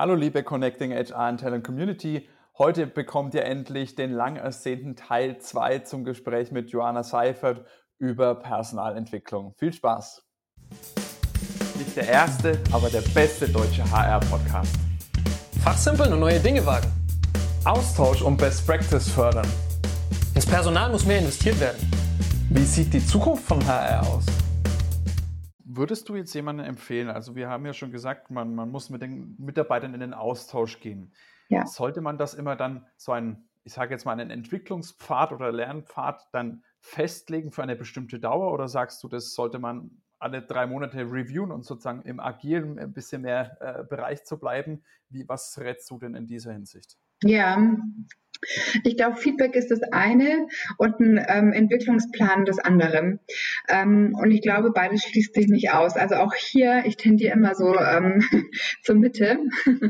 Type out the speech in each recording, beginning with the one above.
Hallo liebe Connecting HR and Talent Community. Heute bekommt ihr endlich den lang ersehnten Teil 2 zum Gespräch mit Joanna Seifert über Personalentwicklung. Viel Spaß! Nicht der erste, aber der beste deutsche HR-Podcast. Fachsimpeln und neue Dinge wagen. Austausch und Best Practice fördern. Ins Personal muss mehr investiert werden. Wie sieht die Zukunft von HR aus? Würdest du jetzt jemanden empfehlen? Also wir haben ja schon gesagt, man, man muss mit den Mitarbeitern in den Austausch gehen. Ja. Sollte man das immer dann so ein, ich sage jetzt mal, einen Entwicklungspfad oder Lernpfad dann festlegen für eine bestimmte Dauer oder sagst du, das sollte man alle drei Monate reviewen und sozusagen im agilen ein bisschen mehr äh, Bereich zu bleiben? Wie, was rätst du denn in dieser Hinsicht? Ja, ich glaube, Feedback ist das eine und ein ähm, Entwicklungsplan das andere. Ähm, und ich glaube, beides schließt sich nicht aus. Also auch hier, ich tendiere immer so ähm, zur Mitte.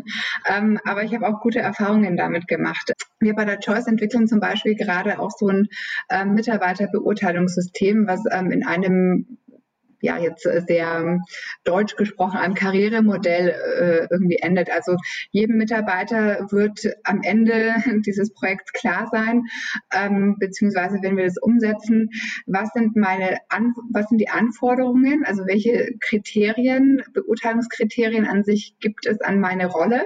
Ähm, aber ich habe auch gute Erfahrungen damit gemacht. Wir bei der Choice entwickeln zum Beispiel gerade auch so ein ähm, Mitarbeiterbeurteilungssystem, was ähm, in einem ja jetzt äh, sehr deutsch gesprochen am Karrieremodell äh, irgendwie endet. Also jedem Mitarbeiter wird am Ende dieses Projekts klar sein, ähm, beziehungsweise wenn wir das umsetzen, was sind meine An was sind die Anforderungen, also welche Kriterien, Beurteilungskriterien an sich gibt es an meine Rolle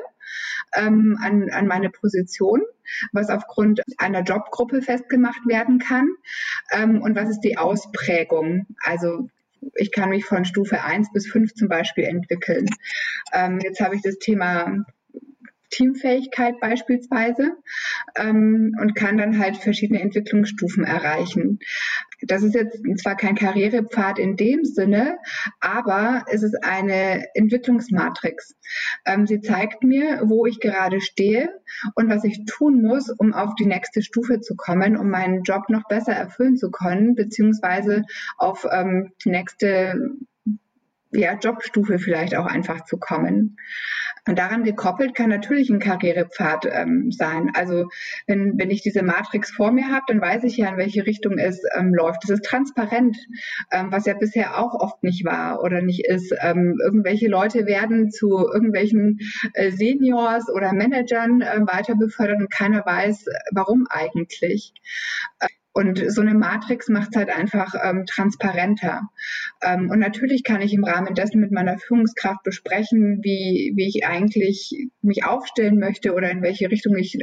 ähm, an, an meine Position, was aufgrund einer Jobgruppe festgemacht werden kann ähm, und was ist die Ausprägung. Also ich kann mich von Stufe 1 bis 5 zum Beispiel entwickeln. Ähm, jetzt habe ich das Thema Teamfähigkeit beispielsweise ähm, und kann dann halt verschiedene Entwicklungsstufen erreichen. Das ist jetzt zwar kein Karrierepfad in dem Sinne, aber es ist eine Entwicklungsmatrix. Ähm, sie zeigt mir, wo ich gerade stehe und was ich tun muss, um auf die nächste Stufe zu kommen, um meinen Job noch besser erfüllen zu können, beziehungsweise auf ähm, die nächste ja, Jobstufe vielleicht auch einfach zu kommen. Und daran gekoppelt kann natürlich ein Karrierepfad ähm, sein. Also wenn, wenn ich diese Matrix vor mir habe, dann weiß ich ja, in welche Richtung es ähm, läuft. Es ist transparent, ähm, was ja bisher auch oft nicht war oder nicht ist. Ähm, irgendwelche Leute werden zu irgendwelchen äh, Seniors oder Managern äh, weiter befördert und keiner weiß, warum eigentlich. Und so eine Matrix macht es halt einfach ähm, transparenter. Ähm, und natürlich kann ich im Rahmen dessen mit meiner Führungskraft besprechen, wie, wie ich eigentlich mich aufstellen möchte oder in welche Richtung ich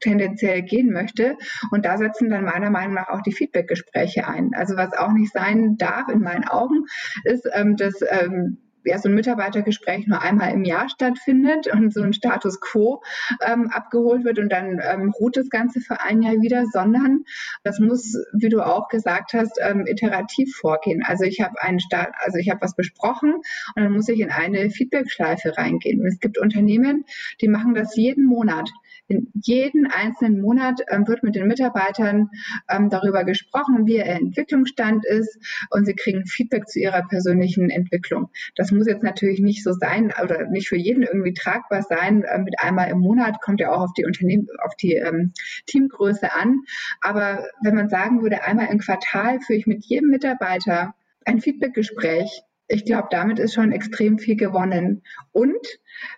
tendenziell gehen möchte. Und da setzen dann meiner Meinung nach auch die Feedbackgespräche ein. Also was auch nicht sein darf in meinen Augen, ist, ähm, dass ähm, ja, so ein Mitarbeitergespräch nur einmal im Jahr stattfindet und so ein Status quo ähm, abgeholt wird und dann ähm, ruht das Ganze für ein Jahr wieder, sondern das muss, wie du auch gesagt hast, ähm, iterativ vorgehen. Also ich habe einen Start, also ich habe was besprochen und dann muss ich in eine Feedback-Schleife reingehen. Und es gibt Unternehmen, die machen das jeden Monat. In jeden einzelnen Monat ähm, wird mit den Mitarbeitern ähm, darüber gesprochen, wie ihr Entwicklungsstand ist und sie kriegen Feedback zu ihrer persönlichen Entwicklung. Das muss jetzt natürlich nicht so sein oder nicht für jeden irgendwie tragbar sein. Äh, mit einmal im Monat kommt ja auch auf die Unternehmen, auf die ähm, Teamgröße an. Aber wenn man sagen würde, einmal im Quartal führe ich mit jedem Mitarbeiter ein Feedbackgespräch, ich glaube, damit ist schon extrem viel gewonnen. Und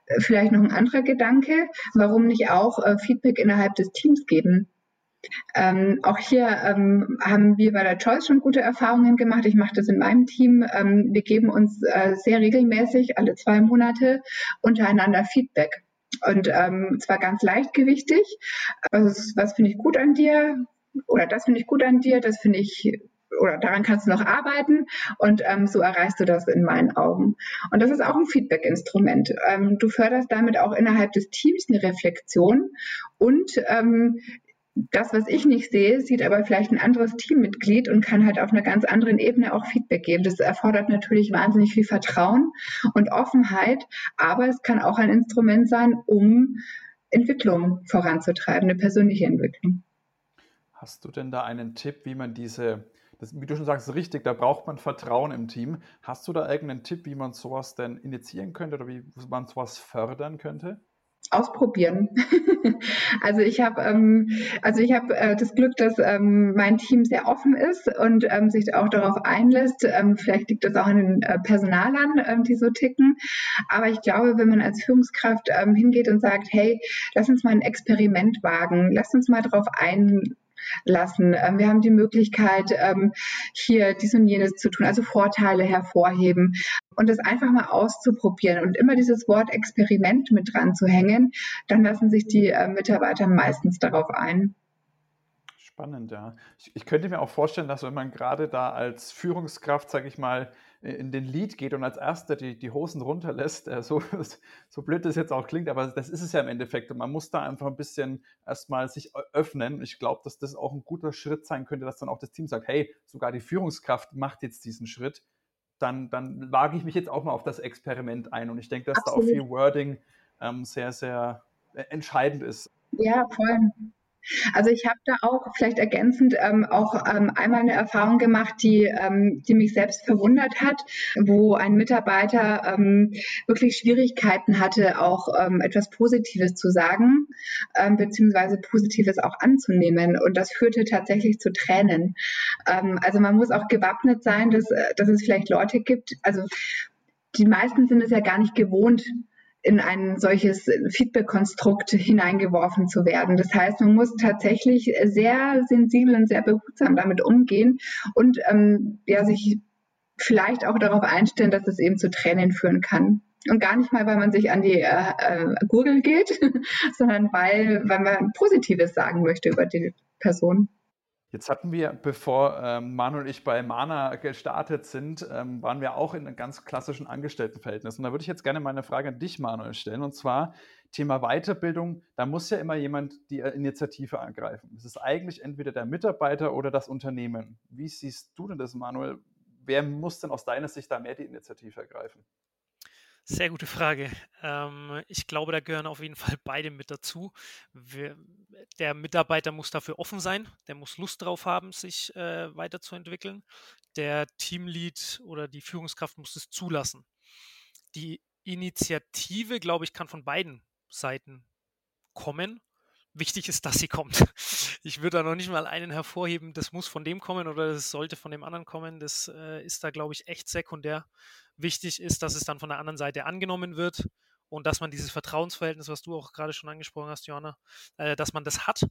äh, vielleicht noch ein anderer Gedanke, warum nicht auch äh, Feedback innerhalb des Teams geben? Ähm, auch hier ähm, haben wir bei der Choice schon gute Erfahrungen gemacht. Ich mache das in meinem Team. Ähm, wir geben uns äh, sehr regelmäßig, alle zwei Monate, untereinander Feedback. Und ähm, zwar ganz leichtgewichtig. Was, was finde ich gut an dir? Oder das finde ich gut an dir, das finde ich oder daran kannst du noch arbeiten und ähm, so erreichst du das in meinen Augen. Und das ist auch ein Feedback-Instrument. Ähm, du förderst damit auch innerhalb des Teams eine Reflexion und ähm, das, was ich nicht sehe, sieht aber vielleicht ein anderes Teammitglied und kann halt auf einer ganz anderen Ebene auch Feedback geben. Das erfordert natürlich wahnsinnig viel Vertrauen und Offenheit, aber es kann auch ein Instrument sein, um Entwicklung voranzutreiben, eine persönliche Entwicklung. Hast du denn da einen Tipp, wie man diese das, wie du schon sagst, richtig, da braucht man Vertrauen im Team. Hast du da irgendeinen Tipp, wie man sowas denn initiieren könnte oder wie man sowas fördern könnte? ausprobieren. also ich habe ähm, also ich äh, das Glück, dass ähm, mein Team sehr offen ist und ähm, sich auch darauf einlässt. Ähm, vielleicht liegt das auch an den äh, Personalern, ähm, die so ticken. Aber ich glaube, wenn man als Führungskraft ähm, hingeht und sagt, hey, lass uns mal ein Experiment wagen, lass uns mal darauf ein lassen. Ähm, wir haben die Möglichkeit, ähm, hier dies und jenes zu tun, also Vorteile hervorheben und das einfach mal auszuprobieren und immer dieses Wort Experiment mit dran zu hängen, dann lassen sich die äh, Mitarbeiter meistens darauf ein. Spannend, ja. Ich, ich, könnte mir auch vorstellen, dass wenn man gerade da als Führungskraft, sage ich mal, in den Lead geht und als Erster die, die Hosen runterlässt, äh, so, so blöd das jetzt auch klingt, aber das ist es ja im Endeffekt. Und man muss da einfach ein bisschen erstmal sich öffnen. Ich glaube, dass das auch ein guter Schritt sein könnte, dass dann auch das Team sagt, hey, sogar die Führungskraft macht jetzt diesen Schritt. Dann, dann wage ich mich jetzt auch mal auf das Experiment ein. Und ich denke, dass Absolut. da auch viel Wording ähm, sehr, sehr äh, entscheidend ist. Ja, voll. Also ich habe da auch vielleicht ergänzend ähm, auch ähm, einmal eine Erfahrung gemacht, die, ähm, die mich selbst verwundert hat, wo ein Mitarbeiter ähm, wirklich Schwierigkeiten hatte, auch ähm, etwas Positives zu sagen, ähm, beziehungsweise Positives auch anzunehmen. Und das führte tatsächlich zu Tränen. Ähm, also man muss auch gewappnet sein, dass, äh, dass es vielleicht Leute gibt, also die meisten sind es ja gar nicht gewohnt, in ein solches Feedback-Konstrukt hineingeworfen zu werden. Das heißt, man muss tatsächlich sehr sensibel und sehr behutsam damit umgehen und ähm, ja, sich vielleicht auch darauf einstellen, dass es eben zu Tränen führen kann. Und gar nicht mal, weil man sich an die äh, äh, Gurgel geht, sondern weil, weil man Positives sagen möchte über die Person. Jetzt hatten wir, bevor ähm, Manu und ich bei Mana gestartet sind, ähm, waren wir auch in einem ganz klassischen Angestelltenverhältnis. Und da würde ich jetzt gerne mal eine Frage an dich, Manuel, stellen. Und zwar Thema Weiterbildung. Da muss ja immer jemand die äh, Initiative angreifen. Es ist eigentlich entweder der Mitarbeiter oder das Unternehmen. Wie siehst du denn das, Manuel? Wer muss denn aus deiner Sicht da mehr die Initiative ergreifen? Sehr gute Frage. Ähm, ich glaube, da gehören auf jeden Fall beide mit dazu. Wir, der Mitarbeiter muss dafür offen sein, der muss Lust drauf haben, sich äh, weiterzuentwickeln. Der Teamlead oder die Führungskraft muss es zulassen. Die Initiative, glaube ich, kann von beiden Seiten kommen. Wichtig ist, dass sie kommt. Ich würde da noch nicht mal einen hervorheben, das muss von dem kommen oder das sollte von dem anderen kommen. Das äh, ist da, glaube ich, echt sekundär Wichtig ist, dass es dann von der anderen Seite angenommen wird und dass man dieses Vertrauensverhältnis, was du auch gerade schon angesprochen hast, Johanna, äh, dass man das hat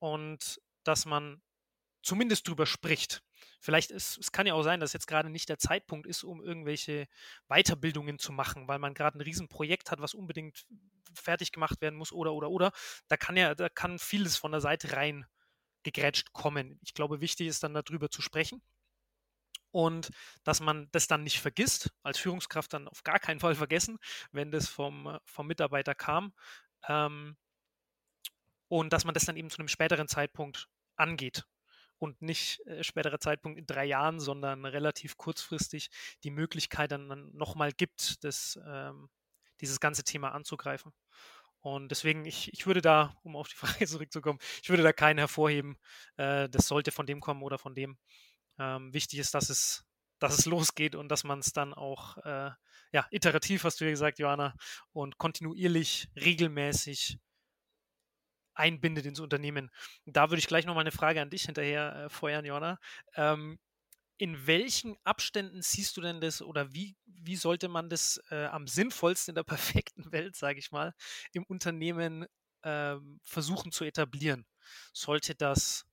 und dass man zumindest drüber spricht. Vielleicht ist, es kann ja auch sein, dass jetzt gerade nicht der Zeitpunkt ist, um irgendwelche Weiterbildungen zu machen, weil man gerade ein Riesenprojekt hat, was unbedingt fertig gemacht werden muss oder oder oder. Da kann ja, da kann vieles von der Seite rein gegrätscht kommen. Ich glaube, wichtig ist dann darüber zu sprechen und dass man das dann nicht vergisst, als Führungskraft dann auf gar keinen Fall vergessen, wenn das vom, vom Mitarbeiter kam. Ähm, und dass man das dann eben zu einem späteren Zeitpunkt angeht und nicht äh, späterer Zeitpunkt in drei Jahren, sondern relativ kurzfristig die Möglichkeit dann, dann nochmal gibt, das, ähm, dieses ganze Thema anzugreifen. Und deswegen, ich, ich würde da, um auf die Frage zurückzukommen, ich würde da keinen hervorheben, äh, das sollte von dem kommen oder von dem. Ähm, wichtig ist, dass es, dass es losgeht und dass man es dann auch äh, ja, iterativ, hast du ja gesagt, Johanna, und kontinuierlich, regelmäßig einbindet ins Unternehmen. Da würde ich gleich noch mal eine Frage an dich hinterher äh, feuern, Johanna. Ähm, in welchen Abständen siehst du denn das oder wie, wie sollte man das äh, am sinnvollsten in der perfekten Welt, sage ich mal, im Unternehmen äh, versuchen zu etablieren? Sollte das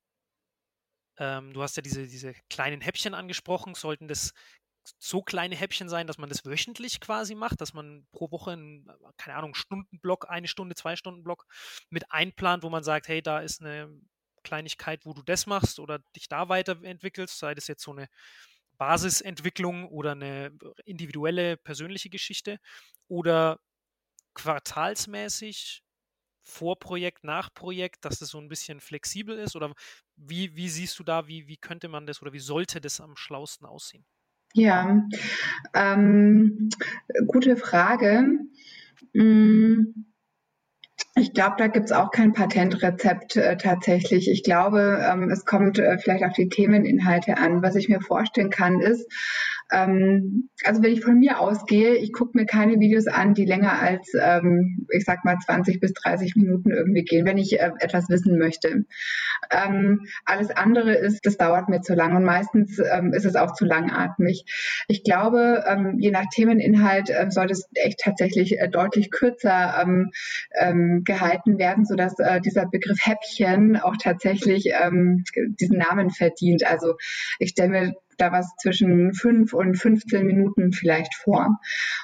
ähm, du hast ja diese, diese kleinen Häppchen angesprochen. Sollten das so kleine Häppchen sein, dass man das wöchentlich quasi macht, dass man pro Woche einen, keine Ahnung, Stundenblock, eine Stunde, zwei Stunden Block mit einplant, wo man sagt, hey, da ist eine Kleinigkeit, wo du das machst oder dich da weiterentwickelst, sei das jetzt so eine Basisentwicklung oder eine individuelle persönliche Geschichte oder quartalsmäßig Vorprojekt, Nachprojekt, dass das so ein bisschen flexibel ist? Oder wie, wie siehst du da, wie, wie könnte man das oder wie sollte das am schlausten aussehen? Ja, ähm, gute Frage. Hm, ich glaube, da gibt es auch kein Patentrezept äh, tatsächlich. Ich glaube, ähm, es kommt äh, vielleicht auf die Themeninhalte an. Was ich mir vorstellen kann, ist, Ähm, also wenn ich von mir ausgehe, ich gucke mir keine Videos an, die länger als, ähm, ich sag mal, 20 bis 30 Minuten irgendwie gehen, wenn ich äh, etwas wissen möchte. Ähm, alles andere ist, das dauert mir zu lang und meistens ähm, ist es auch zu langatmig. Ich glaube, ähm, je nach Themeninhalt äh, sollte es echt tatsächlich äh, deutlich kürzer ähm, gehalten werden, sodass äh, dieser Begriff Häppchen auch tatsächlich diesen Namen verdient. Also ich stelle mir da was zwischen fünf und 15 Minuten vielleicht vor.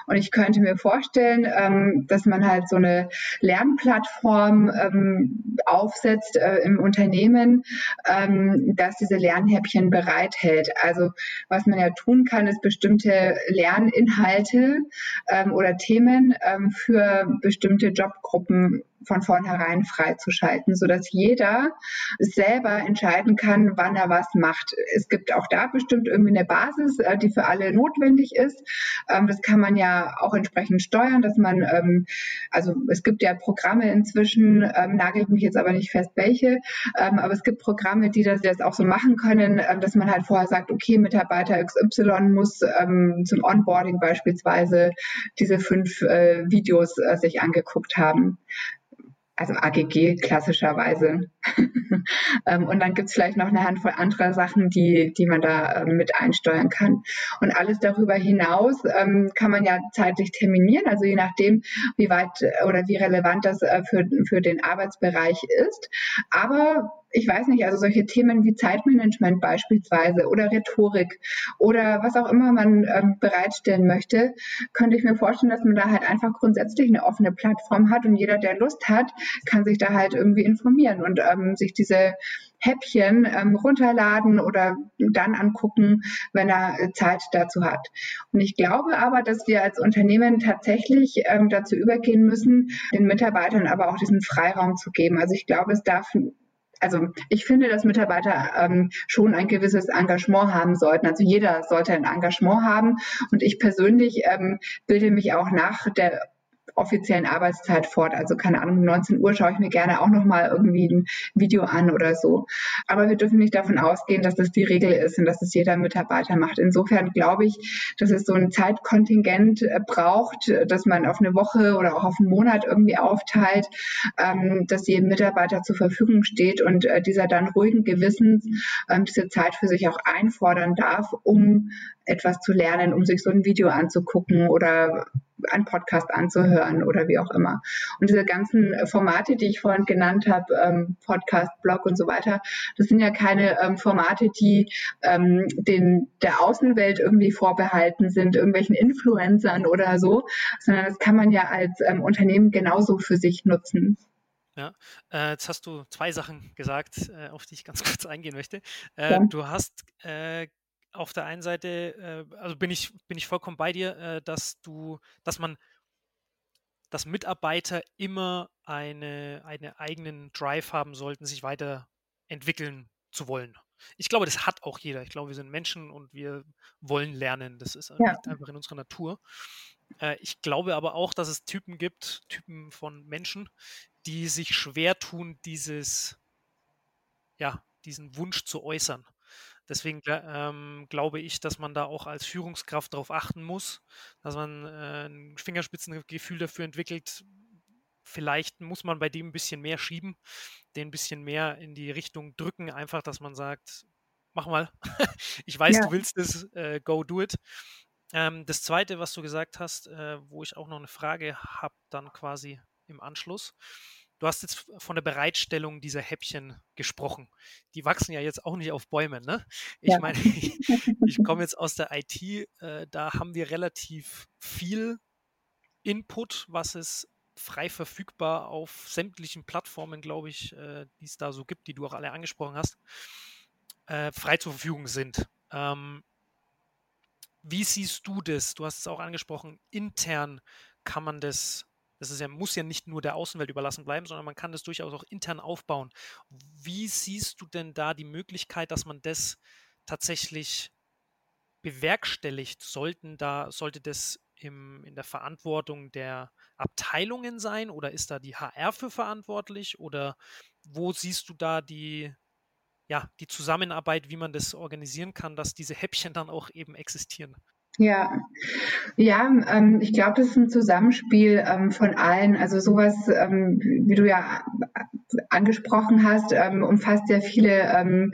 Und ich könnte mir vorstellen, ähm, dass man halt so eine Lernplattform ähm, aufsetzt äh, im Unternehmen, ähm, dass diese Lernhäppchen bereithält. Also was man ja tun kann, ist bestimmte Lerninhalte ähm, oder Themen ähm, für bestimmte Jobgruppen von vornherein freizuschalten, sodass jeder selber entscheiden kann, wann er was macht. Es gibt auch da bestimmt irgendwie eine Basis, äh, die für alle notwendig ist. Ähm, das kann man ja auch entsprechend steuern, dass man, ähm, also es gibt ja Programme inzwischen, ähm, nagelt mich jetzt aber nicht fest, welche, aber es gibt Programme, die das jetzt auch so machen können, dass man halt vorher sagt, okay, Mitarbeiter XY muss zum Onboarding beispielsweise diese fünf äh, Videos äh, sich angeguckt haben also AGG klassischerweise. Ähm, und dann gibt's vielleicht noch eine Handvoll anderer Sachen, die, die man da ähm, mit einsteuern kann. Und alles darüber hinaus ähm, kann man ja zeitlich terminieren, also je nachdem, wie weit äh, oder wie relevant das äh, für, für den Arbeitsbereich ist. Aber ich weiß nicht, also solche Themen wie Zeitmanagement beispielsweise oder Rhetorik oder was auch immer man ähm, bereitstellen möchte, könnte ich mir vorstellen, dass man da halt einfach grundsätzlich eine offene Plattform hat und jeder, der Lust hat, kann sich da halt irgendwie informieren und ähm, sich diese Häppchen ähm, runterladen oder dann angucken, wenn er äh, Zeit dazu hat. Und ich glaube aber, dass wir als Unternehmen tatsächlich ähm, dazu übergehen müssen, den Mitarbeitern aber auch diesen Freiraum zu geben. Also ich glaube, es darf also ich finde, dass Mitarbeiter ähm, schon ein gewisses Engagement haben sollten. Also jeder sollte ein Engagement haben. Und ich persönlich ähm, bilde mich auch nach der offiziellen Arbeitszeit fort. Also keine Ahnung, um 19 Uhr schaue ich mir gerne auch nochmal irgendwie ein Video an oder so. Aber wir dürfen nicht davon ausgehen, dass das die Regel ist und dass es jeder Mitarbeiter macht. Insofern glaube ich, dass es so ein Zeitkontingent äh, braucht, dass man auf eine Woche oder auch auf einen Monat irgendwie aufteilt, ähm, dass jedem Mitarbeiter zur Verfügung steht und äh, dieser dann ruhigen Gewissens ähm, diese Zeit für sich auch einfordern darf, um etwas zu lernen, um sich so ein Video anzugucken oder einen Podcast anzuhören oder wie auch immer. Und diese ganzen Formate, die ich vorhin genannt habe, ähm, Podcast, Blog und so weiter, das sind ja keine ähm, Formate, die ähm, den, der Außenwelt irgendwie vorbehalten sind, irgendwelchen Influencern oder so, sondern das kann man ja als ähm, Unternehmen genauso für sich nutzen. Ja, äh, jetzt hast du zwei Sachen gesagt, äh, auf die ich ganz kurz eingehen möchte. Äh, ja. Du hast auf der einen Seite, äh, also bin ich, bin ich vollkommen bei dir, äh, dass du, dass man, dass Mitarbeiter immer eine, eine eigenen Drive haben sollten, sich weiterentwickeln zu wollen. Ich glaube, das hat auch jeder. Ich glaube, wir sind Menschen und wir wollen lernen. Das ist ja. einfach in unserer Natur. Äh, ich glaube aber auch, dass es Typen gibt, Typen von Menschen, die sich schwer tun, dieses, ja, diesen Wunsch zu äußern. Deswegen ähm, glaube ich, dass man da auch als Führungskraft darauf achten muss, dass man äh, ein Fingerspitzengefühl dafür entwickelt. Vielleicht muss man bei dem ein bisschen mehr schieben, den ein bisschen mehr in die Richtung drücken, einfach, dass man sagt, mach mal, ich weiß, ja. du willst es, äh, go do it. Ähm, das Zweite, was du gesagt hast, äh, wo ich auch noch eine Frage habe, dann quasi im Anschluss. Du hast jetzt von der Bereitstellung dieser Häppchen gesprochen. Die wachsen ja jetzt auch nicht auf Bäumen, ne? Ich ja. meine, ich, ich komme jetzt aus der IT, äh, da haben wir relativ viel Input, was es frei verfügbar auf sämtlichen Plattformen, glaube ich, äh, die es da so gibt, die du auch alle angesprochen hast, äh, frei zur Verfügung sind. Ähm, wie siehst du das? Du hast es auch angesprochen, intern kann man das das ist ja, muss ja nicht nur der Außenwelt überlassen bleiben, sondern man kann das durchaus auch intern aufbauen. Wie siehst du denn da die Möglichkeit, dass man das tatsächlich bewerkstelligt? Sollten da, sollte das im, in der Verantwortung der Abteilungen sein oder ist da die HR für verantwortlich? Oder wo siehst du da die, ja, die Zusammenarbeit, wie man das organisieren kann, dass diese Häppchen dann auch eben existieren? Ja, ja, ähm, ich glaube, das ist ein Zusammenspiel ähm, von allen. Also sowas, ähm, wie du ja angesprochen hast, ähm, umfasst ja viele ähm,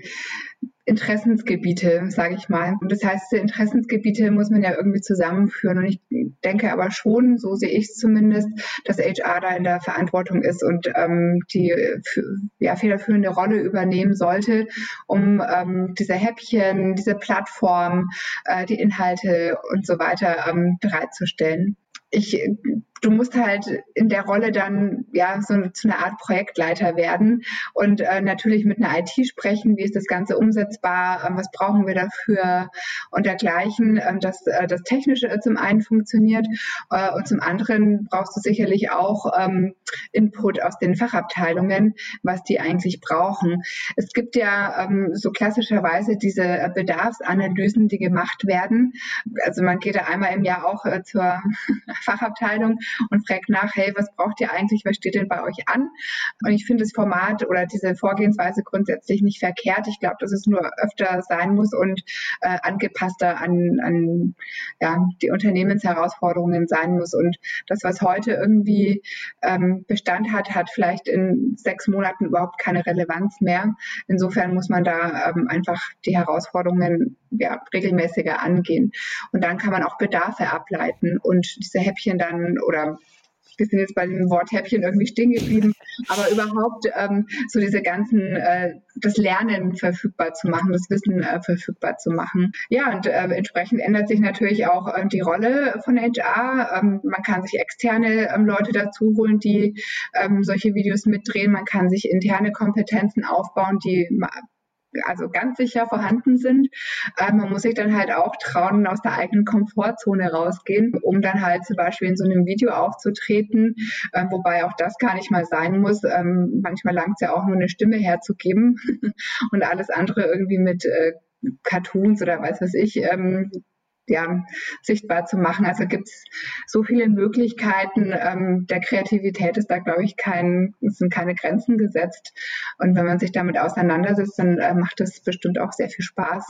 Interessensgebiete, sage ich mal. Und das heißt, diese Interessensgebiete muss man ja irgendwie zusammenführen. Und ich denke aber schon, so sehe ich es zumindest, dass HR da in der Verantwortung ist und ähm, die ja, federführende Rolle übernehmen sollte, um ähm, diese Häppchen, diese Plattform, äh, die Inhalte und so weiter ähm, bereitzustellen ich, du musst halt in der Rolle dann ja so zu einer Art Projektleiter werden und äh, natürlich mit einer IT sprechen, wie ist das Ganze umsetzbar, ähm, was brauchen wir dafür und dergleichen, ähm, dass äh, das Technische zum einen funktioniert äh, und zum anderen brauchst du sicherlich auch ähm, Input aus den Fachabteilungen, was die eigentlich brauchen. Es gibt ja ähm, so klassischerweise diese Bedarfsanalysen, die gemacht werden. Also man geht da einmal im Jahr auch äh, zur Fachabteilung und fragt nach, hey, was braucht ihr eigentlich, was steht denn bei euch an? Und ich finde das Format oder diese Vorgehensweise grundsätzlich nicht verkehrt. Ich glaube, dass es nur öfter sein muss und äh, angepasster an, an ja, die Unternehmensherausforderungen sein muss. Und das, was heute irgendwie ähm, Bestand hat, hat vielleicht in sechs Monaten überhaupt keine Relevanz mehr. Insofern muss man da ähm, einfach die Herausforderungen ja, regelmäßiger angehen. Und dann kann man auch Bedarfe ableiten und diese Häppchen dann oder wir sind jetzt bei dem Wort Häppchen irgendwie stehen geblieben, aber überhaupt ähm, so diese ganzen, äh, das Lernen verfügbar zu machen, das Wissen äh, verfügbar zu machen. Ja, und äh, entsprechend ändert sich natürlich auch äh, die Rolle von HR. Ähm, man kann sich externe ähm, Leute dazu holen, die ähm, solche Videos mitdrehen. Man kann sich interne Kompetenzen aufbauen, die also ganz sicher vorhanden sind. Ähm, man muss sich dann halt auch trauen, aus der eigenen Komfortzone rausgehen, um dann halt zum Beispiel in so einem Video aufzutreten, ähm, wobei auch das gar nicht mal sein muss. Ähm, manchmal langt es ja auch nur eine Stimme herzugeben und alles andere irgendwie mit äh, Cartoons oder weiß was ich ähm, ja, sichtbar zu machen. Also gibt es so viele Möglichkeiten. Ähm, der Kreativität ist da, glaube ich, kein, sind keine Grenzen gesetzt. Und wenn man sich damit auseinandersetzt, dann äh, macht es bestimmt auch sehr viel Spaß.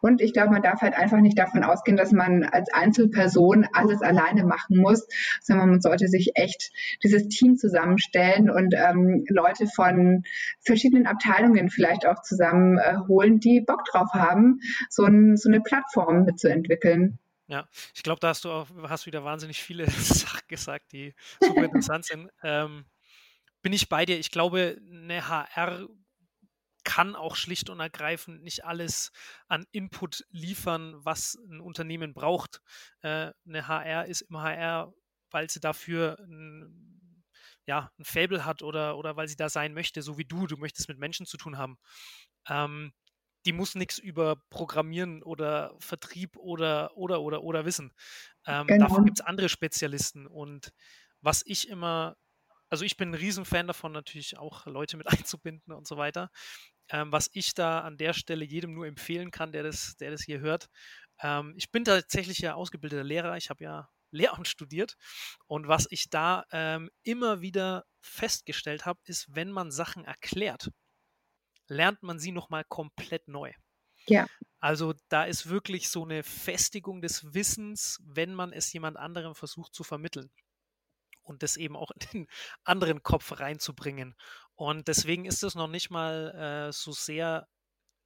Und ich glaube, man darf halt einfach nicht davon ausgehen, dass man als Einzelperson alles alleine machen muss, sondern man sollte sich echt dieses Team zusammenstellen und ähm, Leute von verschiedenen Abteilungen vielleicht auch zusammenholen, äh, die Bock drauf haben, so, ein, so eine Plattform mitzuentwickeln. Ja, ich glaube, da hast du auch, hast wieder wahnsinnig viele Sachen gesagt, die super interessant sind. Ähm, bin ich bei dir. Ich glaube, eine HR kann auch schlicht und ergreifend nicht alles an Input liefern, was ein Unternehmen braucht. Äh, eine HR ist im HR, weil sie dafür ein, ja, ein Fable hat oder, oder weil sie da sein möchte, so wie du. Du möchtest mit Menschen zu tun haben. Ähm, die muss nichts über Programmieren oder Vertrieb oder oder oder oder wissen. Ähm, genau. Dafür gibt es andere Spezialisten. Und was ich immer, also ich bin ein Riesenfan davon, natürlich auch Leute mit einzubinden und so weiter. Ähm, was ich da an der Stelle jedem nur empfehlen kann, der das, der das hier hört. Ähm, ich bin tatsächlich ja ausgebildeter Lehrer. Ich habe ja Lehramt studiert. Und was ich da ähm, immer wieder festgestellt habe, ist, wenn man Sachen erklärt, lernt man sie nochmal komplett neu. Ja. Also da ist wirklich so eine Festigung des Wissens, wenn man es jemand anderem versucht zu vermitteln und das eben auch in den anderen Kopf reinzubringen. Und deswegen ist es noch nicht mal äh, so sehr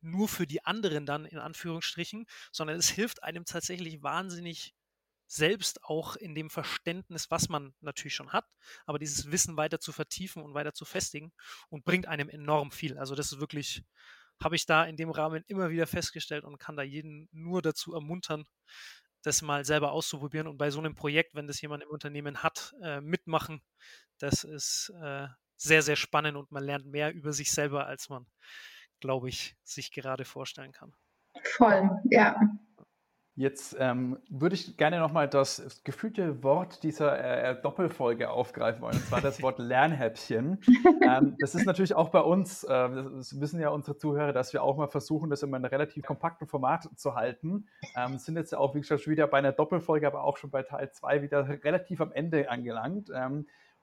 nur für die anderen dann in Anführungsstrichen, sondern es hilft einem tatsächlich wahnsinnig selbst auch in dem Verständnis, was man natürlich schon hat, aber dieses Wissen weiter zu vertiefen und weiter zu festigen und bringt einem enorm viel. Also das ist wirklich, habe ich da in dem Rahmen immer wieder festgestellt und kann da jeden nur dazu ermuntern, das mal selber auszuprobieren und bei so einem Projekt, wenn das jemand im Unternehmen hat, äh, mitmachen. Das ist äh, sehr, sehr spannend und man lernt mehr über sich selber, als man, glaube ich, sich gerade vorstellen kann. Voll, ja. Jetzt ähm, würde ich gerne nochmal das gefühlte Wort dieser äh, Doppelfolge aufgreifen wollen, und zwar das Wort Lernhäppchen. ähm, das ist natürlich auch bei uns, äh, das wissen ja unsere Zuhörer, dass wir auch mal versuchen, das in einem relativ kompakten Format zu halten. Ähm, sind jetzt ja auch, wie gesagt, schon wieder bei einer Doppelfolge, aber auch schon bei Teil 2 wieder relativ am Ende angelangt.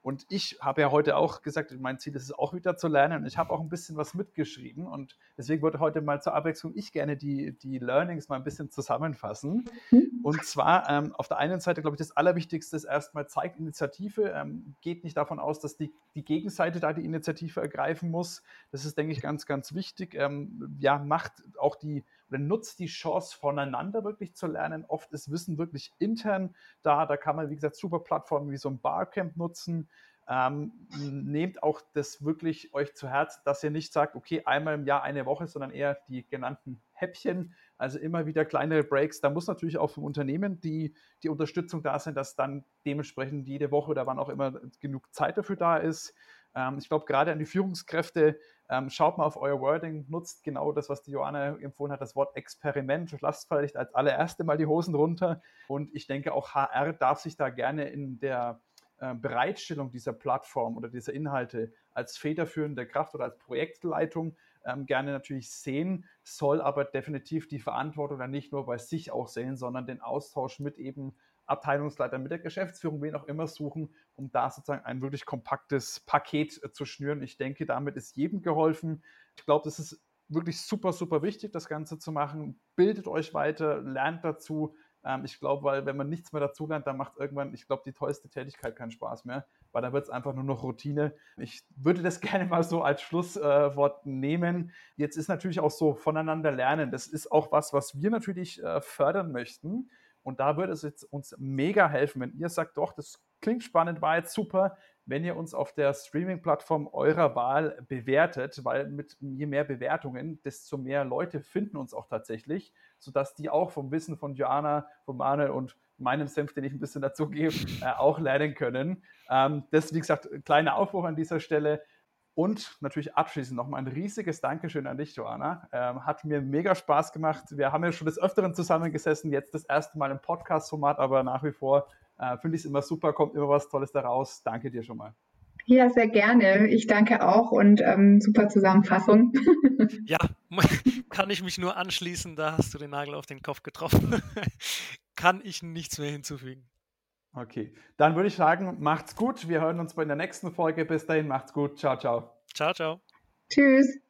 Und ich habe ja heute auch gesagt, mein Ziel ist es auch wieder zu lernen. Und ich habe auch ein bisschen was mitgeschrieben. Und deswegen würde heute mal zur Abwechslung ich gerne die, die Learnings mal ein bisschen zusammenfassen. Mhm. Und zwar ähm, auf der einen Seite, glaube ich, das Allerwichtigste ist erstmal, zeigt Initiative. Ähm, geht nicht davon aus, dass die, die Gegenseite da die Initiative ergreifen muss. Das ist, denke ich, ganz, ganz wichtig. Ähm, ja, macht auch die oder nutzt die Chance, voneinander wirklich zu lernen. Oft ist Wissen wirklich intern da. Da kann man, wie gesagt, super Plattformen wie so ein Barcamp nutzen. Ähm, nehmt auch das wirklich euch zu Herzen, dass ihr nicht sagt, okay, einmal im Jahr eine Woche, sondern eher die genannten Häppchen, also immer wieder kleinere Breaks. Da muss natürlich auch vom Unternehmen die, die Unterstützung da sein, dass dann dementsprechend jede Woche oder wann auch immer genug Zeit dafür da ist. Ähm, ich glaube, gerade an die Führungskräfte, ähm, schaut mal auf euer Wording, nutzt genau das, was die Joanna empfohlen hat, das Wort Experiment. Lasst vielleicht als allererste mal die Hosen runter. Und ich denke, auch HR darf sich da gerne in der äh, Bereitstellung dieser Plattform oder dieser Inhalte als federführende Kraft oder als Projektleitung ähm, gerne natürlich sehen, soll aber definitiv die Verantwortung dann nicht nur bei sich auch sehen, sondern den Austausch mit eben Abteilungsleiter, mit der Geschäftsführung, wen auch immer suchen, um da sozusagen ein wirklich kompaktes Paket äh, zu schnüren. Ich denke, damit ist jedem geholfen. Ich glaube, das ist wirklich super, super wichtig, das Ganze zu machen. Bildet euch weiter, lernt dazu. Ähm, ich glaube, weil wenn man nichts mehr dazu lernt, dann macht irgendwann, ich glaube, die tollste Tätigkeit keinen Spaß mehr, weil da wird es einfach nur noch Routine. Ich würde das gerne mal so als Schlusswort äh, nehmen. Jetzt ist natürlich auch so voneinander lernen. Das ist auch was, was wir natürlich äh, fördern möchten. Und da würde es jetzt uns mega helfen, wenn ihr sagt, doch, das klingt spannend, war jetzt super, wenn ihr uns auf der Streaming-Plattform eurer Wahl bewertet, weil mit je mehr Bewertungen, desto mehr Leute finden uns auch tatsächlich, sodass die auch vom Wissen von Joanna, von Manuel und meinem Senf, den ich ein bisschen dazu gebe, äh, auch lernen können. Ähm, das, wie gesagt, kleiner Aufruf an dieser Stelle. Und natürlich abschließend nochmal ein riesiges Dankeschön an dich, Joanna. Ähm, hat mir mega Spaß gemacht. Wir haben ja schon des Öfteren zusammengesessen, jetzt das erste Mal im Podcast-Format, aber nach wie vor äh, finde ich es immer super, kommt immer was Tolles daraus. Danke dir schon mal. Ja, sehr gerne. Ich danke auch und ähm, super Zusammenfassung. ja, kann ich mich nur anschließen. Da hast du den Nagel auf den Kopf getroffen. kann ich nichts mehr hinzufügen. Okay, dann würde ich sagen, macht's gut. Wir hören uns bei der nächsten Folge. Bis dahin, macht's gut. Ciao, ciao. Ciao, ciao. Tschüss.